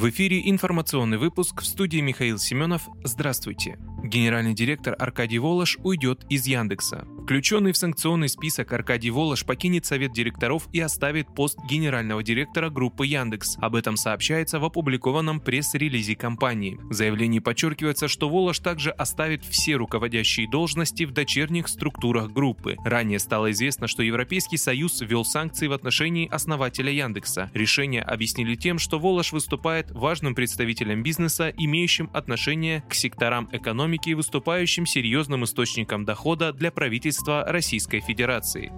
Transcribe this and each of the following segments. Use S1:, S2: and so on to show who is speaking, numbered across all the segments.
S1: В эфире информационный выпуск в студии Михаил Семенов. Здравствуйте. Генеральный директор Аркадий Волош уйдет из Яндекса. Включенный в санкционный список Аркадий Волош покинет совет директоров и оставит пост генерального директора группы Яндекс. Об этом сообщается в опубликованном пресс-релизе компании. В заявлении подчеркивается, что Волош также оставит все руководящие должности в дочерних структурах группы. Ранее стало известно, что Европейский Союз ввел санкции в отношении основателя Яндекса. Решение объяснили тем, что Волош выступает важным представителем бизнеса, имеющим отношение к секторам экономики экономики, выступающим серьезным источником дохода для правительства Российской Федерации.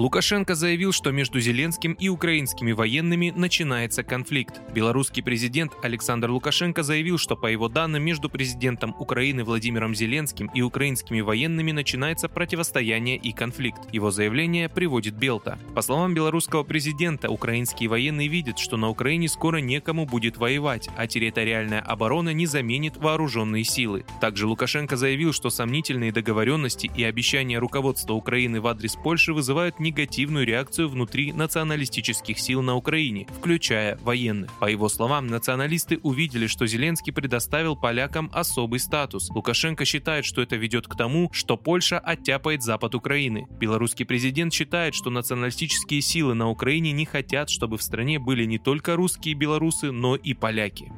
S1: Лукашенко заявил, что между Зеленским и украинскими военными начинается конфликт. Белорусский президент Александр Лукашенко заявил, что по его данным между президентом Украины Владимиром Зеленским и украинскими военными начинается противостояние и конфликт. Его заявление приводит Белта. По словам белорусского президента, украинские военные видят, что на Украине скоро некому будет воевать, а территориальная оборона не заменит вооруженные силы. Также Лукашенко заявил, что сомнительные договоренности и обещания руководства Украины в адрес Польши вызывают не негативную реакцию внутри националистических сил на Украине, включая военных. По его словам, националисты увидели, что Зеленский предоставил полякам особый статус. Лукашенко считает, что это ведет к тому, что Польша оттяпает запад Украины. Белорусский президент считает, что националистические силы на Украине не хотят, чтобы в стране были не только русские белорусы, но и поляки.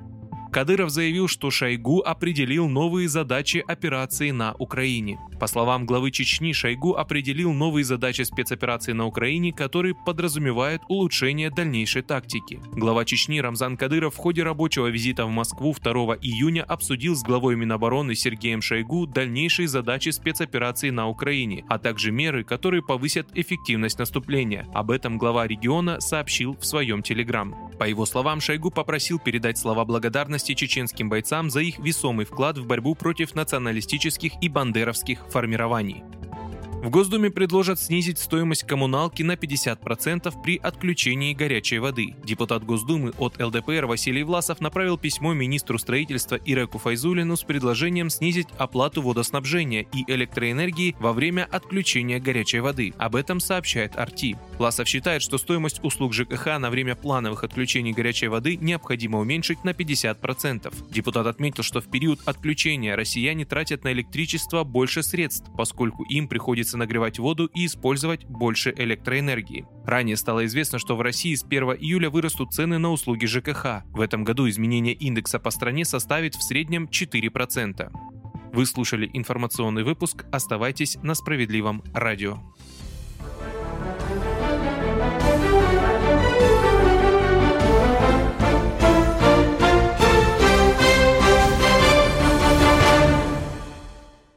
S1: Кадыров заявил, что Шойгу определил новые задачи операции на Украине. По словам главы Чечни, Шойгу определил новые задачи спецоперации на Украине, которые подразумевают улучшение дальнейшей тактики. Глава Чечни Рамзан Кадыров в ходе рабочего визита в Москву 2 июня обсудил с главой Минобороны Сергеем Шойгу дальнейшие задачи спецоперации на Украине, а также меры, которые повысят эффективность наступления. Об этом глава региона сообщил в своем телеграм. По его словам, Шойгу попросил передать слова благодарности благодарности чеченским бойцам за их весомый вклад в борьбу против националистических и бандеровских формирований. В Госдуме предложат снизить стоимость коммуналки на 50% при отключении горячей воды. Депутат Госдумы от ЛДПР Василий Власов направил письмо министру строительства Иреку Файзулину с предложением снизить оплату водоснабжения и электроэнергии во время отключения горячей воды. Об этом сообщает Арти. Власов считает, что стоимость услуг ЖКХ на время плановых отключений горячей воды необходимо уменьшить на 50%. Депутат отметил, что в период отключения россияне тратят на электричество больше средств, поскольку им приходится приходится нагревать воду и использовать больше электроэнергии. Ранее стало известно, что в России с 1 июля вырастут цены на услуги ЖКХ. В этом году изменение индекса по стране составит в среднем 4%. Вы слушали информационный выпуск. Оставайтесь на справедливом радио.